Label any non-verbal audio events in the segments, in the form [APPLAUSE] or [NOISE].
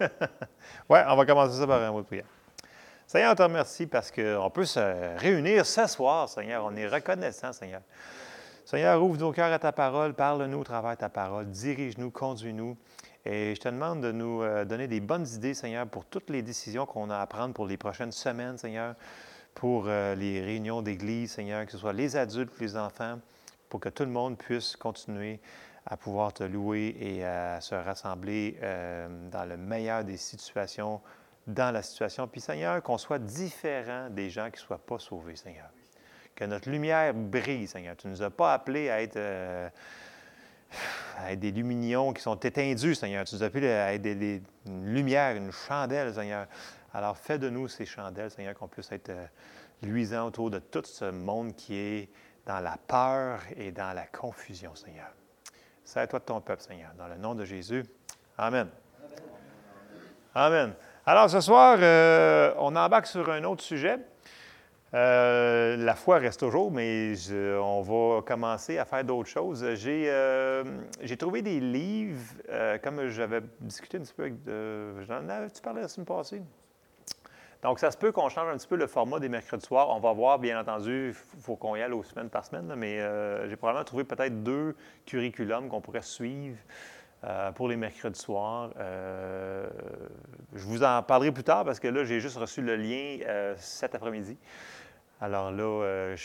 [LAUGHS] oui, on va commencer ça par un mot de prière. Seigneur, on te remercie parce qu'on peut se réunir ce soir, Seigneur. On est reconnaissant, Seigneur. Seigneur, ouvre nos cœurs à ta parole, parle-nous au travers de ta parole, dirige-nous, conduis-nous. Et je te demande de nous euh, donner des bonnes idées, Seigneur, pour toutes les décisions qu'on a à prendre pour les prochaines semaines, Seigneur, pour euh, les réunions d'église, Seigneur, que ce soit les adultes, les enfants, pour que tout le monde puisse continuer à pouvoir te louer et à se rassembler euh, dans le meilleur des situations, dans la situation. Puis Seigneur, qu'on soit différent des gens qui ne soient pas sauvés, Seigneur. Que notre lumière brille, Seigneur. Tu ne nous as pas appelés à être, euh, à être des luminions qui sont éteindues, Seigneur. Tu nous as appelés à être des, une lumière, une chandelle, Seigneur. Alors fais de nous ces chandelles, Seigneur, qu'on puisse être euh, luisants autour de tout ce monde qui est dans la peur et dans la confusion, Seigneur. C'est à toi de ton peuple, Seigneur. Dans le nom de Jésus. Amen. Amen. Alors, ce soir, euh, on embarque sur un autre sujet. Euh, la foi reste toujours, mais on va commencer à faire d'autres choses. J'ai euh, trouvé des livres, comme j'avais discuté un petit peu avec. J'en avais-tu parlé la semaine passée? Donc, ça se peut qu'on change un petit peu le format des mercredis soirs. On va voir, bien entendu, il faut qu'on y aille aux semaines par semaine, mais euh, j'ai probablement trouvé peut-être deux curriculums qu'on pourrait suivre euh, pour les mercredis soirs. Euh, je vous en parlerai plus tard parce que là, j'ai juste reçu le lien cet après-midi. Alors là, euh,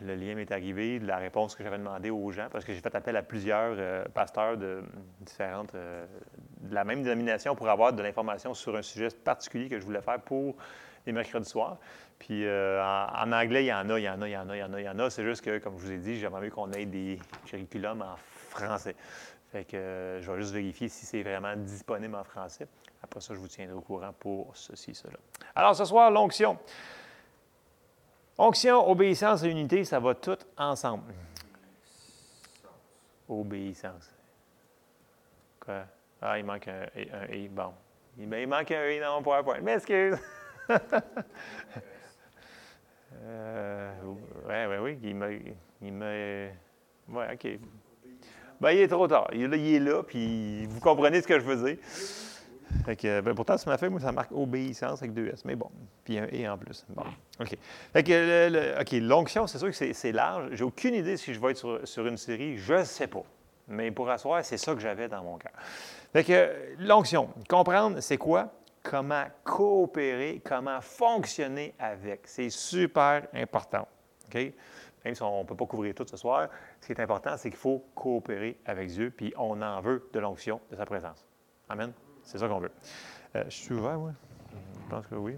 le lien m'est arrivé, la réponse que j'avais demandé aux gens, parce que j'ai fait appel à plusieurs euh, pasteurs de différentes, euh, de la même dénomination pour avoir de l'information sur un sujet particulier que je voulais faire pour les mercredis soirs. Puis en, anglais, il y en a, il y en a, il y en a, il y en a, il y en a. C'est juste que, comme je vous ai dit, j'aimerais mieux qu'on ait des curriculums en français. Fait que je vais juste vérifier si c'est vraiment disponible en français. Après ça, je vous tiendrai au courant pour ceci, cela. Alors, ce soir, l'onction. Onction, obéissance et unité, ça va tout ensemble. Obéissance. Quoi? Ah, il manque un, un I. Bon. Il, il, manque un I dans mon PowerPoint. M'excuse. [LAUGHS] euh, oui, oui, oui. Il me. Il me oui, OK. Ben, il est trop tard. Il, il est là, puis vous comprenez ce que je veux dire. Fait que, ben, pourtant, ça m'a fait, moi, ça marque obéissance avec deux S. Mais bon, puis un E en plus. Bon, OK. Fait que, OK, l'onction, c'est sûr que c'est large. J'ai aucune idée si je vais être sur, une série. Je ne sais pas. Mais pour asseoir, c'est ça que j'avais dans mon cœur. Fait que, l'onction, comprendre, c'est quoi? Comment coopérer, comment fonctionner avec. C'est super important. OK? Même si on ne peut pas couvrir tout ce soir, ce qui est important, c'est qu'il faut coopérer avec Dieu, puis on en veut de l'onction, de sa présence. Amen. C'est ça qu'on veut. Euh, je suis ouvert, moi? Je pense que oui.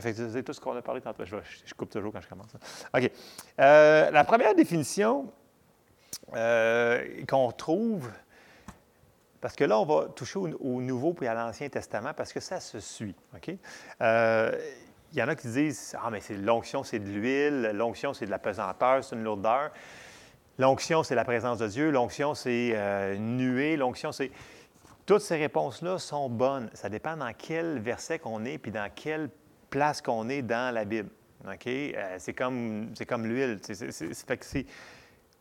C'est tout ce qu'on a parlé tantôt. Je, coupe toujours quand je commence. OK. Euh, la première définition euh, qu'on trouve, parce que là, on va toucher au, Nouveau puis à l'Ancien Testament parce que ça se suit. OK? Il y en a qui disent Ah, mais c'est l'onction, c'est de l'huile, l'onction, c'est de la pesanteur, c'est une lourdeur. L'onction, c'est la présence de Dieu. L'onction, c'est nuée. L'onction, c'est. Toutes ces réponses-là sont bonnes. Ça dépend dans quel verset qu'on est puis dans quelle place qu'on est dans la Bible. Euh, c'est comme, l'huile.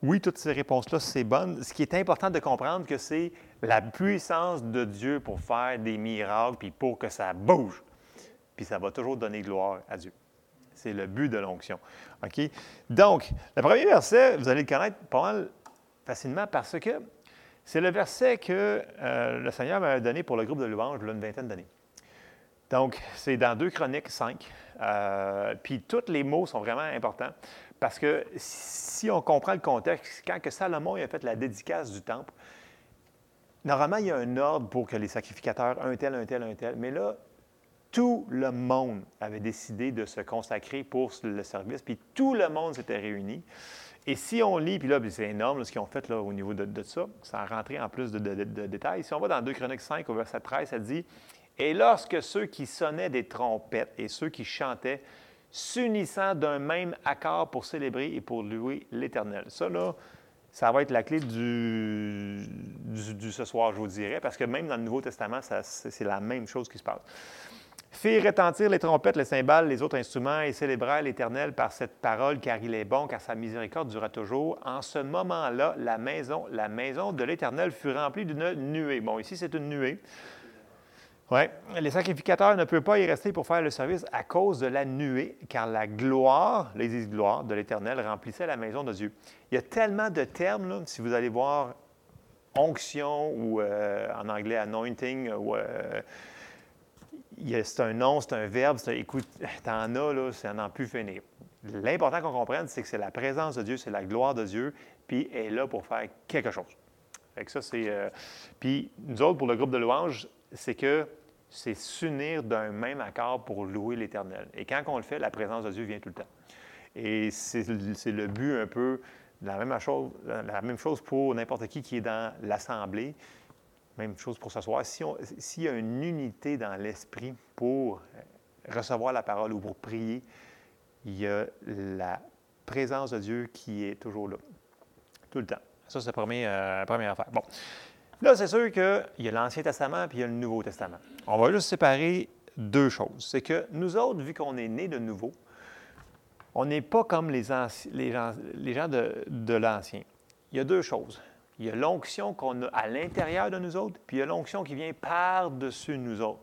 Oui, toutes ces réponses-là, c'est bonne. Ce qui est important de comprendre, que c'est la puissance de Dieu pour faire des miracles, puis pour que ça bouge. Puis ça va toujours donner gloire à Dieu. C'est le but de l'onction. Donc, le premier verset, vous allez le connaître pas mal facilement parce que c'est le verset que euh, le Seigneur m'a donné pour le groupe de louanges il y a une vingtaine d'années. Donc, c'est dans 2 Chroniques 5. Euh, puis tous les mots sont vraiment importants parce que si on comprend le contexte, quand que Salomon a fait la dédicace du temple, normalement, il y a un ordre pour que les sacrificateurs, un tel, un tel, un tel, mais là, tout le monde avait décidé de se consacrer pour le service, puis tout le monde s'était réuni. Et si on lit, puis là, c'est énorme ce qu'ils ont fait là, au niveau de, ça, a rentré en plus de, détails. Si on va dans 2 Chroniques 5, au verset 13, ça dit Et lorsque ceux qui sonnaient des trompettes et ceux qui chantaient, s'unissant d'un même accord pour célébrer et pour louer l'Éternel. Ça, là, ça va être la clé du, du, ce soir, je vous dirais, parce que même dans le Nouveau Testament, c'est la même chose qui se passe fit retentir les trompettes, les cymbales, les autres instruments et célébrer l'Éternel par cette parole, car il est bon, car sa miséricorde durera toujours. En ce moment-là, la maison, la maison de l'Éternel fut remplie d'une nuée. Bon, ici, c'est une nuée. Oui, les sacrificateurs ne peuvent pas y rester pour faire le service à cause de la nuée, car la gloire, les gloire de l'Éternel remplissait la maison de Dieu. Il y a tellement de termes, si vous allez voir onction ou euh, en anglais anointing, ou, euh, c'est un nom, c'est un verbe, c'est, écoute, [LAUGHS] t'en as, là, ça n'en plus finir. L'important qu'on comprenne, c'est que c'est la présence de Dieu, c'est la gloire de Dieu, puis elle est là pour faire quelque chose. Fait ça, c'est. Euh, puis nous autres, pour le groupe de louanges, c'est que c'est s'unir d'un même accord pour louer l'Éternel. Et quand on le fait, la présence de Dieu vient tout le temps. Et c'est le but un peu, la même chose, la même chose pour n'importe qui qui est dans l'Assemblée. Même chose pour ce soir. S'il y a une unité dans l'esprit pour recevoir la parole ou pour prier, il y a la présence de Dieu qui est toujours là, tout le temps. Ça, c'est la première, euh, première affaire. Bon. Là, c'est sûr qu'il y a l'Ancien Testament puis il y a le Nouveau Testament. On va juste séparer deux choses. C'est que nous autres, vu qu'on est nés de nouveau, on n'est pas comme les, les gens, les gens de, de l'Ancien. Il y a deux choses. Il y a l'onction qu'on a à l'intérieur de nous autres, puis il y a l'onction qui vient par-dessus nous autres.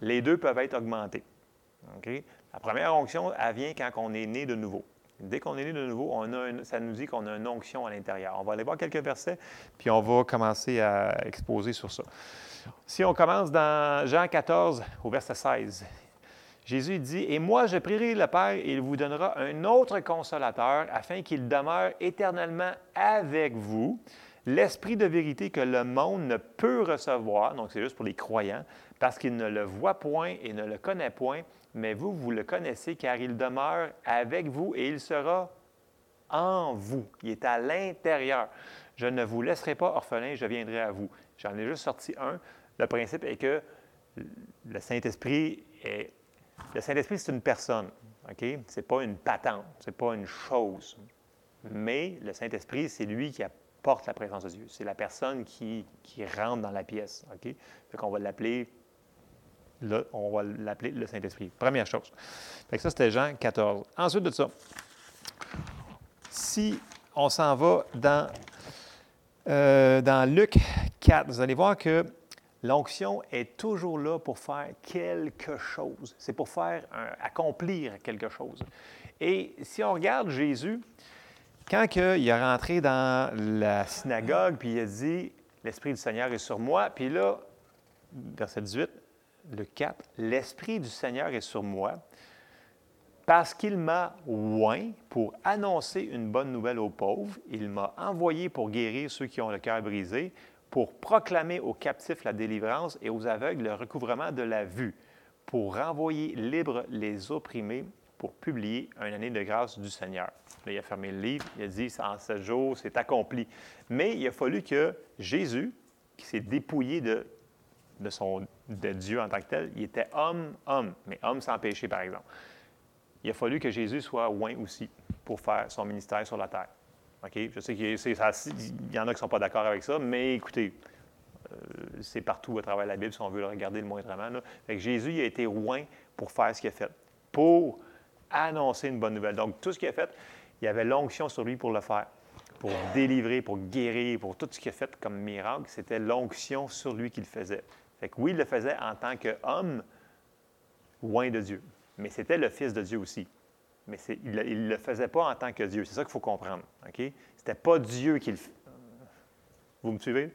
Les deux peuvent être augmentés. La première onction, elle vient quand on est né de nouveau. Dès qu'on est né de nouveau, on a ça nous dit qu'on a une onction à l'intérieur. On va aller voir quelques versets, puis on va commencer à exposer sur ça. Si on commence dans Jean 14, au verset 16, Jésus dit, Et moi je prierai le Père, et il vous donnera un autre consolateur, afin qu'il demeure éternellement avec vous, l'Esprit de vérité que le monde ne peut recevoir, donc c'est juste pour les croyants, parce qu'il ne le voit point et ne le connaît point, mais vous, vous le connaissez car il demeure avec vous et il sera en vous. Il est à l'intérieur. Je ne vous laisserai pas orphelin, je viendrai à vous. J'en ai juste sorti un. Le principe est que le Saint-Esprit est. Le Saint-Esprit, c'est une personne. OK? Ce n'est pas une patente, ce n'est pas une chose. Mais le Saint-Esprit, c'est lui qui apporte la présence de Dieu. C'est la personne qui, qui rentre dans la pièce. OK? Fait qu'on va l'appeler on va l'appeler le Saint-Esprit. Première chose. ça, c'était Jean 14. Ensuite de ça, si on s'en va dans, euh, dans Luc 4, vous allez voir que l'onction est toujours là pour faire quelque chose. C'est pour faire accomplir quelque chose. Et si on regarde Jésus, quand il est rentré dans la synagogue, puis il a dit, l'Esprit du Seigneur est sur moi, puis là, verset 18, le 4, l'Esprit du Seigneur est sur moi parce qu'il m'a oint pour annoncer une bonne nouvelle aux pauvres. Il m'a envoyé pour guérir ceux qui ont le cœur brisé, pour proclamer aux captifs la délivrance et aux aveugles le recouvrement de la vue, pour renvoyer libres les opprimés, pour publier une année de grâce du Seigneur. Là, il a fermé le livre, il a dit, en sept jours, c'est accompli. Mais il a fallu que Jésus, qui s'est dépouillé de de, son, de Dieu en tant que tel. Il était homme, homme, mais homme sans péché, par exemple. Il a fallu que Jésus soit oint aussi pour faire son ministère sur la terre. OK? Je sais qu'il y, en a qui ne sont pas d'accord avec ça, mais écoutez, euh, c'est partout à travers la Bible si on veut le regarder le moindrement. Là. Fait que Jésus a été oint pour faire ce qu'il a fait, pour annoncer une bonne nouvelle. Donc, tout ce qu'il a fait, il y avait l'onction sur lui pour le faire, pour délivrer, pour guérir, pour tout ce qu'il a fait comme miracle. C'était l'onction sur lui qu'il faisait oui, il le faisait en tant qu'homme loin de Dieu, mais c'était le Fils de Dieu aussi. Mais il ne le faisait pas en tant que Dieu. C'est ça qu'il faut comprendre. OK? Ce n'était pas Dieu qui le Vous me suivez?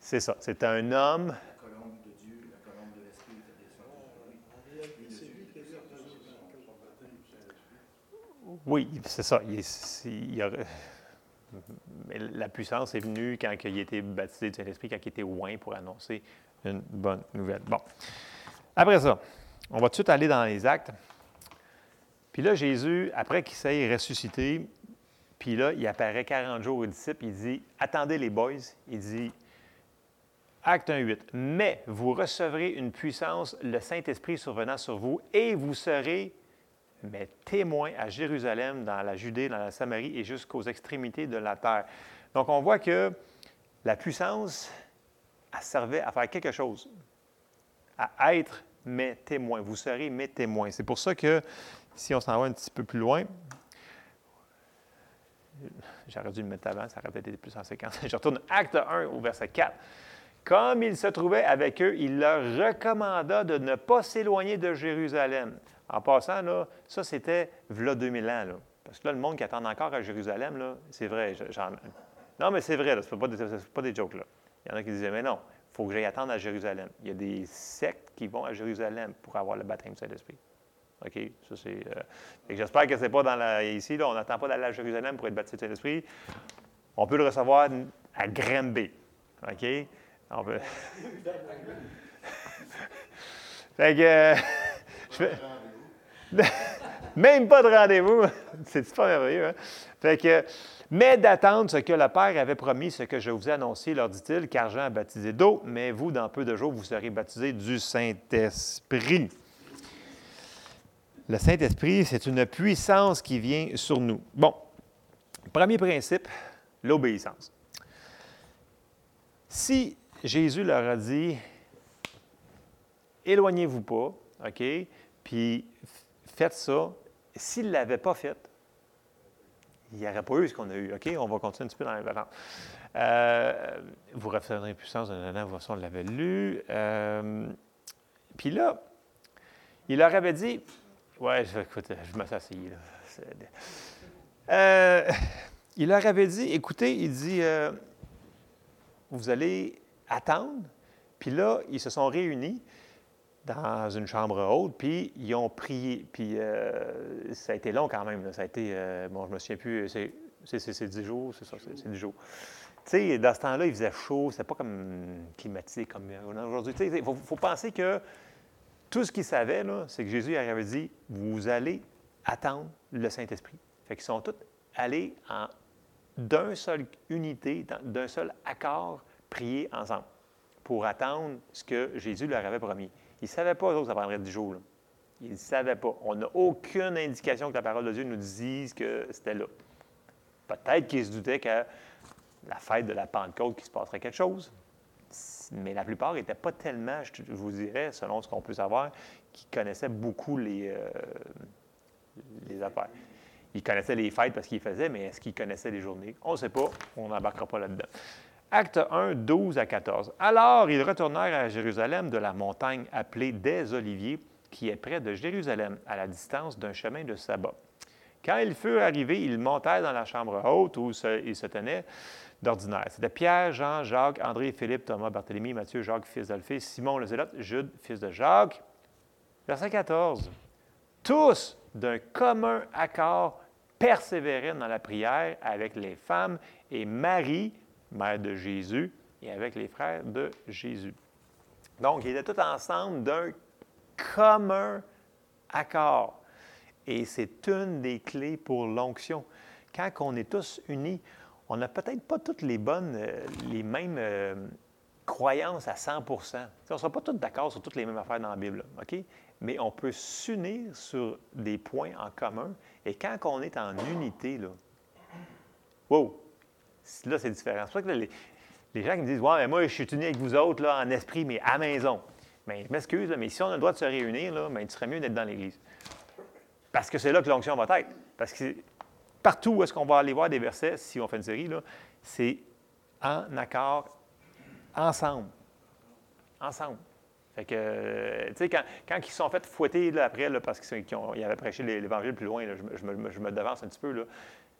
C'est ça. C'était un homme. Oui, c'est ça. Il, il, mais la puissance est venue quand il a été baptisé du Saint-Esprit, quand il était loin pour annoncer une bonne nouvelle. Bon. Après ça, on va tout de suite aller dans les actes. Puis là, Jésus, après qu'il s'est ressuscité, puis là, il apparaît 40 jours aux disciples, il dit Attendez les boys, il dit Acte 1, 8. Mais vous recevrez une puissance, le Saint-Esprit survenant sur vous, et vous serez mais témoin à Jérusalem, dans la Judée, dans la Samarie et jusqu'aux extrémités de la terre. Donc, on voit que la puissance, elle servait à faire quelque chose, à être mes témoins. Vous serez mes témoins. C'est pour ça que, si on s'en va un petit peu plus loin, J'aurais dû le mettre avant, ça aurait peut-être été plus en séquence. [LAUGHS] Je retourne acte 1 au verset 4. Comme il se trouvait avec eux, il leur recommanda de ne pas s'éloigner de Jérusalem. En passant, là, ça, c'était v'là 2000 ans. Là. Parce que là, le monde qui attend encore à Jérusalem, là, c'est vrai. Non, mais c'est vrai, ce ne pas, pas, des jokes. Là. Il y en a qui disaient, mais non, faut que j'aille attendre à Jérusalem. Il y a des sectes qui vont à Jérusalem pour avoir le baptême du Saint-Esprit. OK? Ça, c'est. Euh, j'espère que ce n'est pas dans la. Ici, là, on n'attend pas d'aller à Jérusalem pour être baptisé du Saint-Esprit. On peut le recevoir à Granby. OK? On peut. [LAUGHS] fait que. Euh, [LAUGHS] Même pas de rendez-vous. [LAUGHS] C'est pas merveilleux. Hein? Fait que, mais d'attendre ce que le Père avait promis, ce que je vous ai annoncé, leur dit-il, car Jean a baptisé d'eau, mais vous, dans peu de jours, vous serez baptisés du Saint-Esprit. Le Saint-Esprit, c'est une puissance qui vient sur nous. Bon, premier principe, l'obéissance. Si Jésus leur a dit, éloignez-vous pas, OK, puis faites ça. S'il ne l'avait pas fait, il n'y aurait pas eu ce qu'on a eu. OK? On va continuer un petit peu dans les Euh, vous referez puissance d'un an, on l'avait lu. Euh, puis là, il leur avait dit Ouais, écoute, je m'associe. Euh, il leur avait dit Écoutez, il dit euh, Vous allez attendre. Puis là, ils se sont réunis dans une chambre haute, puis ils ont prié. Puis euh, ça a été long quand même. Ça a été, euh, bon, je me souviens plus, c'est, c'est, 10 jours, c'est ça, c'est, 10 jours. Tu sais, dans ce temps-là, il faisait chaud, c'était pas comme climatisé comme aujourd'hui. Tu sais, il faut, penser que tout ce qu'ils savaient, c'est que Jésus avait dit, vous allez attendre le Saint-Esprit. Fait qu'ils sont tous allés en d'un seul unité, d'un seul accord, prier ensemble pour attendre ce que Jésus leur avait promis. Ils ne savaient pas, eux ça prendrait 10 jours. Ils ne savaient pas. On n'a aucune indication que la parole de Dieu nous dise que c'était là. Peut-être qu'ils se doutaient que la fête de la Pentecôte, qu'il se passerait quelque chose. Mais la plupart n'étaient pas tellement, je vous dirais, selon ce qu'on peut savoir, qui connaissaient beaucoup les, euh, les affaires. Ils connaissaient les fêtes parce qu'ils faisaient, mais est-ce qu'ils connaissaient les journées? On ne sait pas. On n'embarquera pas là-dedans. Acte 1, 12 à 14. Alors ils retournèrent à Jérusalem de la montagne appelée des Oliviers, qui est près de Jérusalem, à la distance d'un chemin de sabbat. Quand ils furent arrivés, ils montèrent dans la chambre haute où ils se tenaient d'ordinaire. C'était Pierre, Jean, Jacques, André, Philippe, Thomas, Barthélemy, Matthieu, Jacques, fils d'Alphée, Simon le Zélote, Jude, fils de Jacques. Verset 14. Tous, d'un commun accord, persévéraient dans la prière avec les femmes et Marie, mère de Jésus, et avec les frères de Jésus. Donc, ils étaient tous ensemble d'un commun accord. Et c'est une des clés pour l'onction. Quand on est tous unis, on n'a peut-être pas toutes les bonnes, euh, les mêmes euh, croyances à 100% On ne sera pas tous d'accord sur toutes les mêmes affaires dans la Bible, OK? Mais on peut s'unir sur des points en commun. Et quand on est en unité, là, wow, Là, c'est différent. C'est pour ça que les, gens qui me disent Ouais, mais moi, je suis uni avec vous autres là, en esprit, mais à maison. Mais je m'excuse, mais si on a le droit de se réunir, là, il serait mieux d'être dans l'Église. Parce que c'est là que l'onction va être. Parce que partout où est-ce qu'on va aller voir des versets, si on fait une série, c'est en accord, ensemble. Ensemble. Fait que, tu sais, quand, quand, ils sont fait fouetter là, après, là, parce qu'ils avaient prêché l'Évangile plus loin, je, me, je, me, devance un petit peu, là,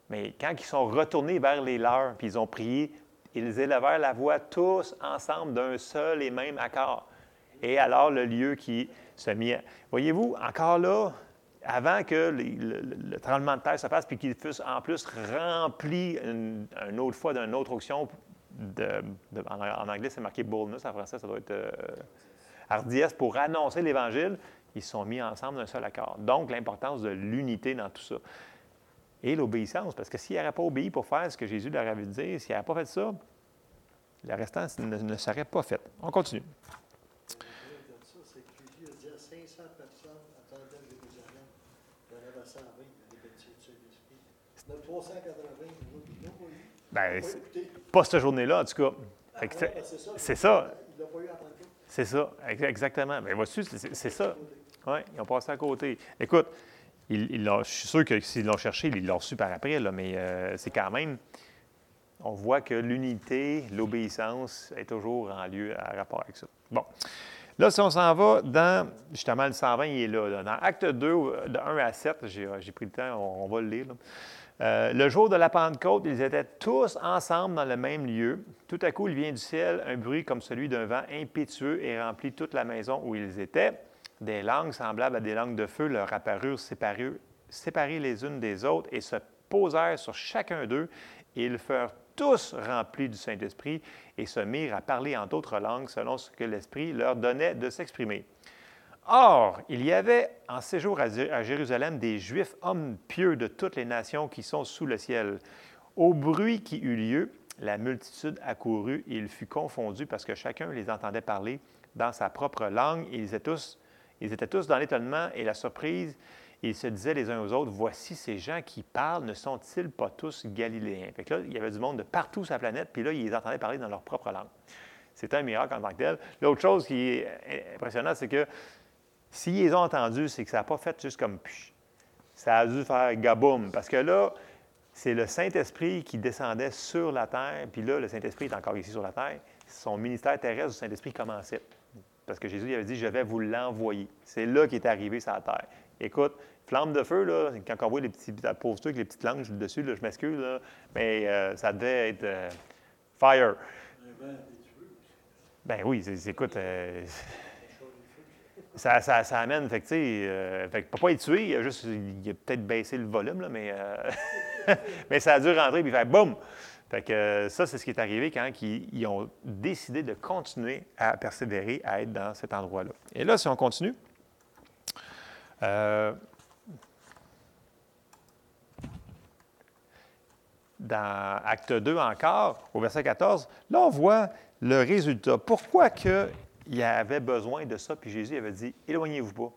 mais quand ils sont retournés vers les leurs, puis ils ont prié, ils élevèrent la voix tous ensemble d'un seul et même accord. Et alors le lieu qui se mit. Voyez-vous, encore là, avant que le, tremblement de terre se fasse, puis qu'il fût en plus rempli une, autre fois d'une autre auction, en, anglais c'est marqué boldness, en français ça doit être euh, hardiesse, pour annoncer l'Évangile, ils sont mis ensemble d'un seul accord. Donc l'importance de l'unité dans tout ça et l'obéissance. Parce que s'il n'aurait pas obéi pour faire ce que Jésus leur avait dit, s'il n'avait pas fait ça, le restant ne, serait pas fait. On continue. Ben, pas cette journée-là, en tout cas. Ah, c'est ça. C'est ça, exactement. Mais ben, c'est ça. Oui, ils ont passé à côté. Écoute, je suis sûr que s'ils l'ont cherché, ils l'ont su par après, mais euh, c'est quand même. On voit que l'unité, l'obéissance est toujours en lieu à rapport avec ça. Bon. Là, si on s'en va dans, justement, le 120, il est là. Dans Acte 2, de 1 à 7, j'ai pris le temps, on, va le lire. Euh, le jour de la Pentecôte, ils étaient tous ensemble dans le même lieu. Tout à coup, il vient du ciel un bruit comme celui d'un vent impétueux et remplit toute la maison où ils étaient. Des langues semblables à des langues de feu leur apparurent séparées, les unes des autres et se posèrent sur chacun d'eux. Ils furent tous remplis du Saint-Esprit et se mirent à parler en d'autres langues selon ce que l'Esprit leur donnait de s'exprimer. Or, il y avait en séjour à Jérusalem des Juifs, hommes pieux de toutes les nations qui sont sous le ciel. Au bruit qui eut lieu, la multitude accourut et il fut confondu parce que chacun les entendait parler dans sa propre langue. Et ils étaient tous, ils étaient tous dans l'étonnement et la surprise. Ils se disaient les uns aux autres, voici ces gens qui parlent, ne sont-ils pas tous galiléens? Fait que là, il y avait du monde de partout sur la planète, puis là, ils les entendaient parler dans leur propre langue. C'était un miracle en tant que tel. L'autre chose qui est impressionnante, c'est que S'ils les ont entendus, c'est que ça n'a pas fait juste comme puis. Ça a dû faire gaboum. Parce que là, c'est le Saint-Esprit qui descendait sur la terre. Puis là, le Saint-Esprit est encore ici sur la terre. Son ministère terrestre du Saint-Esprit commençait. Parce que Jésus avait dit Je vais vous l'envoyer. C'est là qu'il est arrivé sur la terre. Écoute, flamme de feu, là, quand on voit les petits pauvres avec les petites langues dessus, je m'excuse, mais euh, ça devait être euh, fire. Ben oui, écoute. Euh, ça, ça, amène, fait que, euh, fait peut pas être tué, il a juste, il a peut-être baissé le volume, là, mais, [LAUGHS] mais ça a dû rentrer, puis fait boum! Fait que euh, ça, c'est ce qui est arrivé quand ils, ont décidé de continuer à persévérer, à être dans cet endroit-là. Et là, si on continue, dans Acte 2 encore, au verset 14, là, on voit le résultat. Pourquoi que il y avait besoin de ça, puis Jésus avait dit Éloignez-vous pas.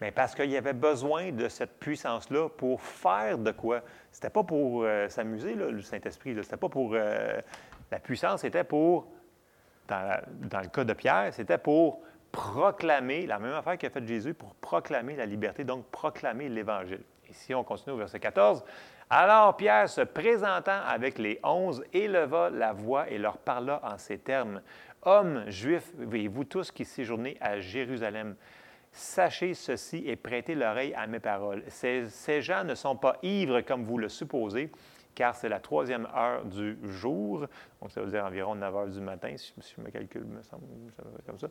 Mais parce qu'il y avait besoin de cette puissance-là pour faire de quoi? C'était pas pour euh, s'amuser, le Saint-Esprit. C'était pas pour. Euh, la puissance, c'était pour. Dans, le cas de Pierre, c'était pour proclamer, la même affaire qu'a fait Jésus, pour proclamer la liberté, donc proclamer l'Évangile. Ici, on continue au verset 14. Alors Pierre, se présentant avec les onze, éleva la voix et leur parla en ces termes. Hommes juifs, et vous tous qui séjournez à Jérusalem, sachez ceci et prêtez l'oreille à mes paroles. Ces, gens ne sont pas ivres comme vous le supposez, car c'est la troisième heure du jour. Donc, ça veut dire environ 9 heures du matin, si, je me calcule, me semble, comme ça.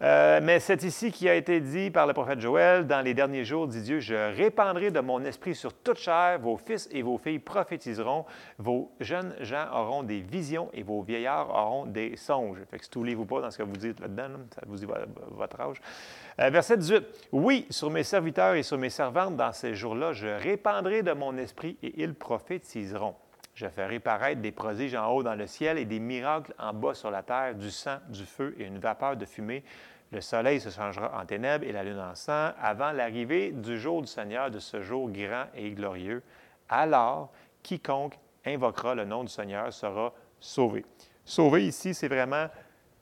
Euh, mais c'est ici qui a été dit par le prophète Joël, dans les derniers jours, dit Dieu, je répandrai de mon esprit sur toute chair, vos fils et vos filles prophétiseront, vos jeunes gens auront des visions et vos vieillards auront des songes. Fait que vous pas dans ce que vous dites là-dedans, ça vous dit votre âge. Euh, verset 18. Oui, sur mes serviteurs et sur mes servantes dans ces jours-là, je répandrai de mon esprit et ils prophétiseront. Je ferai paraître des prodiges en haut dans le ciel et des miracles en bas sur la terre, du sang, du feu et une vapeur de fumée. Le soleil se changera en ténèbres et la lune en sang avant l'arrivée du jour du Seigneur, de ce jour grand et glorieux. Alors, quiconque invoquera le nom du Seigneur sera sauvé. Sauvé ici, c'est vraiment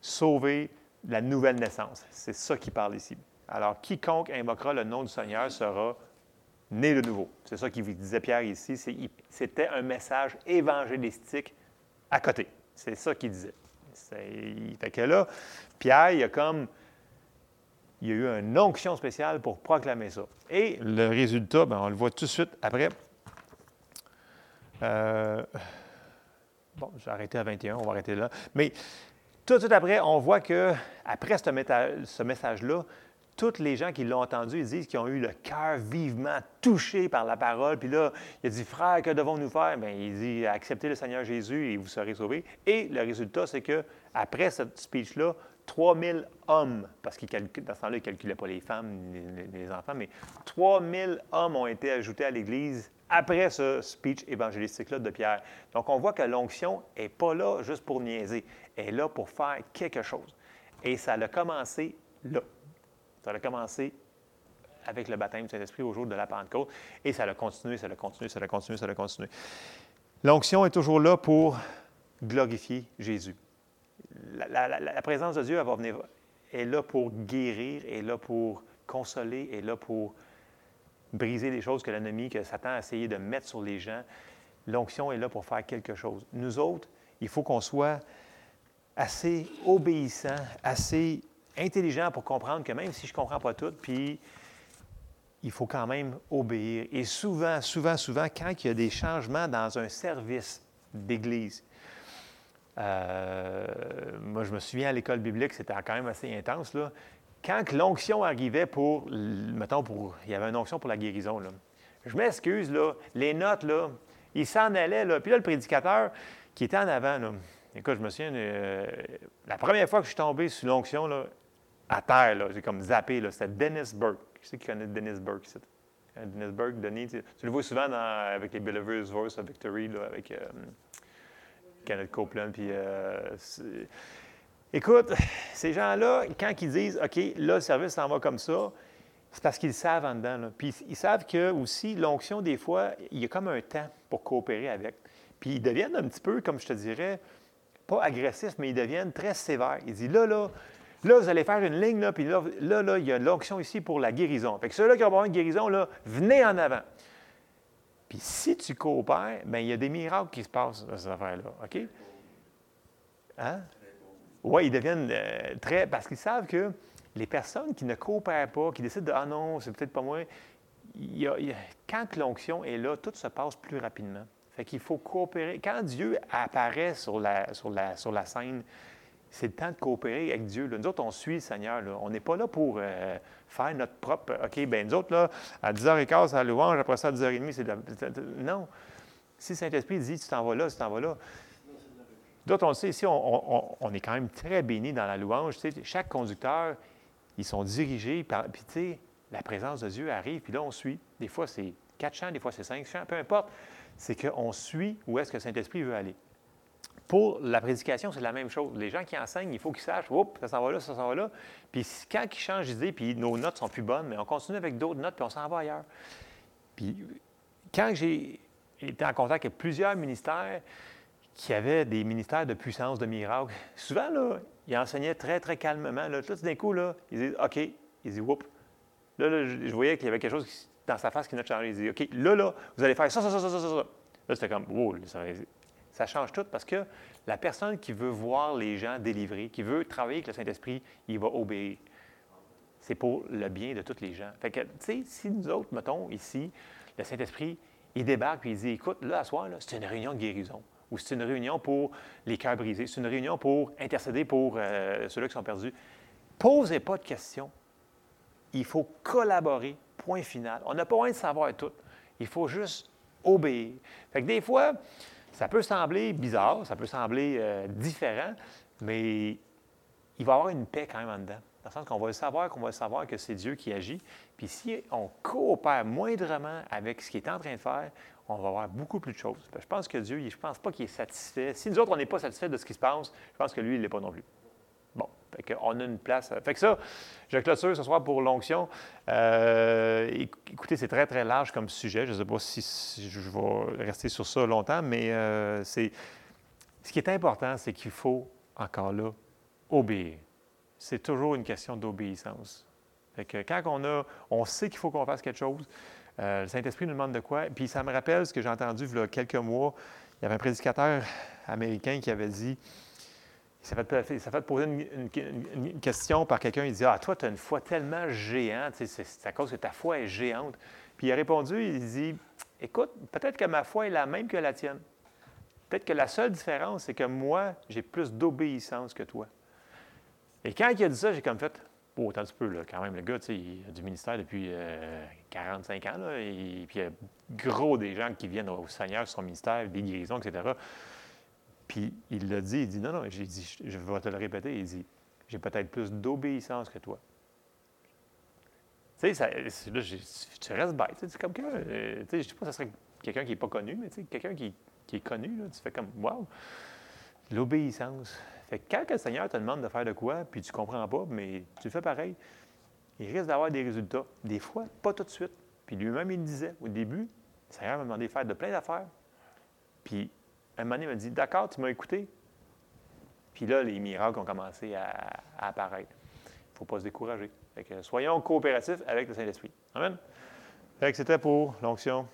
sauver la nouvelle naissance. C'est ça qui parle ici. Alors, quiconque invoquera le nom du Seigneur sera né de nouveau. C'est ça qu'il disait Pierre ici. C'était un message évangélistique à côté. C'est ça qu'il disait. Fait que là, Pierre, il a comme. Il y a eu une onction spéciale pour proclamer ça. Et le résultat, ben, on le voit tout de suite après. Euh, bon, j'ai arrêté à 21, on va arrêter là. Mais tout de suite après, on voit que après ce message-là, tous les gens qui l'ont entendu, ils disent qu'ils ont eu le cœur vivement touché par la parole. Puis là, il a dit, frère, que devons-nous faire? Bien, il dit, acceptez le Seigneur Jésus et vous serez sauvés. Et le résultat, c'est que après cette speech-là, 3000 hommes, parce qu'il dans ce temps-là, il ne calculait pas les femmes, les, les enfants, mais 3000 hommes ont été ajoutés à l'Église après ce speech évangélistique-là de Pierre. Donc, on voit que l'onction n'est pas là juste pour niaiser, elle est là pour faire quelque chose. Et ça a commencé là. Ça a commencé avec le baptême du Saint-Esprit au jour de la Pentecôte et ça a continué, ça a continué, ça a continué, ça a continué. L'onction est toujours là pour glorifier Jésus. La, présence de Dieu va venir, est là pour guérir, est là pour consoler, est là pour briser les choses que l'ennemi, que Satan a essayé de mettre sur les gens. L'onction est là pour faire quelque chose. Nous autres, il faut qu'on soit assez obéissant, assez intelligent pour comprendre que même si je ne comprends pas tout, puis il faut quand même obéir. Et souvent, souvent, souvent, quand il y a des changements dans un service d'Église, euh, moi, je me souviens à l'école biblique, c'était quand même assez intense. Là. Quand l'onction arrivait pour, mettons, pour, il y avait une onction pour la guérison, là. je m'excuse, là, les notes, là, ils s'en allaient. Là. Puis là, le prédicateur qui était en avant, là, écoute, je me souviens, euh, la première fois que je suis tombé sous l'onction, à terre, j'ai comme zappé, c'était Dennis Burke. Qui c'est qui connaît Dennis Burke? Euh, Dennis Burke, Denis, tu, le vois souvent avec les Believer's Voice of Victory, là, avec euh, Kenneth Copeland. Puis, écoute, ces gens-là, quand ils disent, OK, là, le service s'en va comme ça, c'est parce qu'ils savent en dedans. Puis ils savent que aussi, l'onction, des fois, il y a comme un temps pour coopérer avec. Puis ils deviennent un petit peu, comme je te dirais, pas agressifs, mais ils deviennent très sévères. Ils disent là, là, là, vous allez faire une ligne, là, puis là, là, là il y a l'onction ici pour la guérison. Fait que ceux-là qui ont besoin de guérison, là, venez en avant. Puis si tu coopères, bien, il y a des miracles qui se passent dans cette affaire-là. OK? Hein? Oui, ils deviennent euh, très. Parce qu'ils savent que les personnes qui ne coopèrent pas, qui décident de Ah non, c'est peut-être pas moi, quand l'onction est là, tout se passe plus rapidement. Fait qu'il faut coopérer. Quand Dieu apparaît sur la, sur la, sur la scène, c'est le temps de coopérer avec Dieu. Nous autres, on suit le Seigneur. On n'est pas là pour euh, faire notre propre. OK, bien, nous autres, là, à 10h15, c'est la louange, après ça, à 10h30, c'est de la. Non. Si Saint-Esprit dit, tu t'en vas là, tu t'en vas là. D'autres, on le sait, ici, on, est quand même très bénis dans la louange. Tu sais, chaque conducteur, ils sont dirigés par. Puis, tu sais, la présence de Dieu arrive, puis là, on suit. Des fois, c'est quatre chants, des fois, c'est cinq chants, peu importe c'est qu'on suit où est-ce que Saint-Esprit veut aller. Pour la prédication, c'est la même chose. Les gens qui enseignent, il faut qu'ils sachent, oups, ça s'en va là, ça s'en va là. Puis quand ils changent d'idée, puis nos notes sont plus bonnes, mais on continue avec d'autres notes, puis on s'en va ailleurs. Puis quand j'ai été en contact avec plusieurs ministères qui avaient des ministères de puissance, de miracle, souvent, là, ils enseignaient très, très calmement. Là, tout d'un coup, là, ils disent OK, ils disent oups. Là, là, je voyais qu'il y avait quelque chose dans sa face qui n'a changé. Il dit, OK, là, là, vous allez faire ça, ça, ça, ça, ça, ça. Là, c'était comme, wow, ça, change tout parce que la personne qui veut voir les gens délivrés, qui veut travailler avec le Saint-Esprit, il va obéir. C'est pour le bien de tous les gens. Fait que, tu sais, si nous autres, mettons, ici, le Saint-Esprit, il débarque et il dit, écoute, là, à soir, c'est une réunion de guérison ou c'est une réunion pour les cœurs brisés, c'est une réunion pour intercéder pour euh, ceux-là qui sont perdus. Posez pas de questions. Il faut collaborer Point final. On n'a pas besoin de savoir tout. Il faut juste obéir. Fait que des fois, ça peut sembler bizarre, ça peut sembler euh, différent, mais il va y avoir une paix quand même en dedans. Dans le sens qu'on va savoir qu'on va savoir que c'est Dieu qui agit. Puis si on coopère moindrement avec ce qu'il est en train de faire, on va avoir beaucoup plus de choses. Je pense que Dieu, je ne pense pas qu'il est satisfait. Si nous autres, on n'est pas satisfait de ce qui se passe, je pense que lui, il ne l'est pas non plus. Fait on a une place. Fait que ça, je clôture ce soir pour l'onction. Euh, écoutez, c'est très, très large comme sujet. Je ne sais pas si, je vais rester sur ça longtemps, mais euh, c'est. Ce qui est important, c'est qu'il faut, encore là, obéir. C'est toujours une question d'obéissance. Fait que quand on a, on sait qu'il faut qu'on fasse quelque chose, euh, le Saint-Esprit nous demande de quoi. Puis ça me rappelle ce que j'ai entendu il y a quelques mois. Il y avait un prédicateur américain qui avait dit ça fait, ça fait poser une, question par quelqu'un, il dit Ah, toi, tu as une foi tellement géante, c'est à cause que ta foi est géante. Puis il a répondu il dit Écoute, peut-être que ma foi est la même que la tienne. Peut-être que la seule différence, c'est que moi, j'ai plus d'obéissance que toi. Et quand il a dit ça, j'ai comme fait Oh, attends un petit peu, là, quand même, le gars, il a du ministère depuis 45 euh, ans, là, et puis il y a gros des gens qui viennent au Seigneur son ministère, des guérisons, etc. Puis il l'a dit, il dit non, non, je vais te le répéter, il dit, j'ai peut-être plus d'obéissance que toi. Tu sais, là, tu restes bête. C'est comme que, euh, tu sais, je ne sais pas ça serait quelqu'un qui n'est pas connu, mais tu sais, quelqu'un qui, est connu, tu fais comme, wow, l'obéissance. Fait que quand le Seigneur te demande de faire de quoi, puis tu ne comprends pas, mais tu fais pareil, il risque d'avoir des résultats. Des fois, pas tout de suite. Puis lui-même, il disait au début, le Seigneur m'a demandé de faire de plein d'affaires. Puis un moment donné, m'a dit D'accord, tu m'as écouté. Puis là, les miracles ont commencé à, apparaître. Il ne faut pas se décourager. soyons coopératifs avec le Saint-Esprit. Amen. Fait que c'était pour l'onction.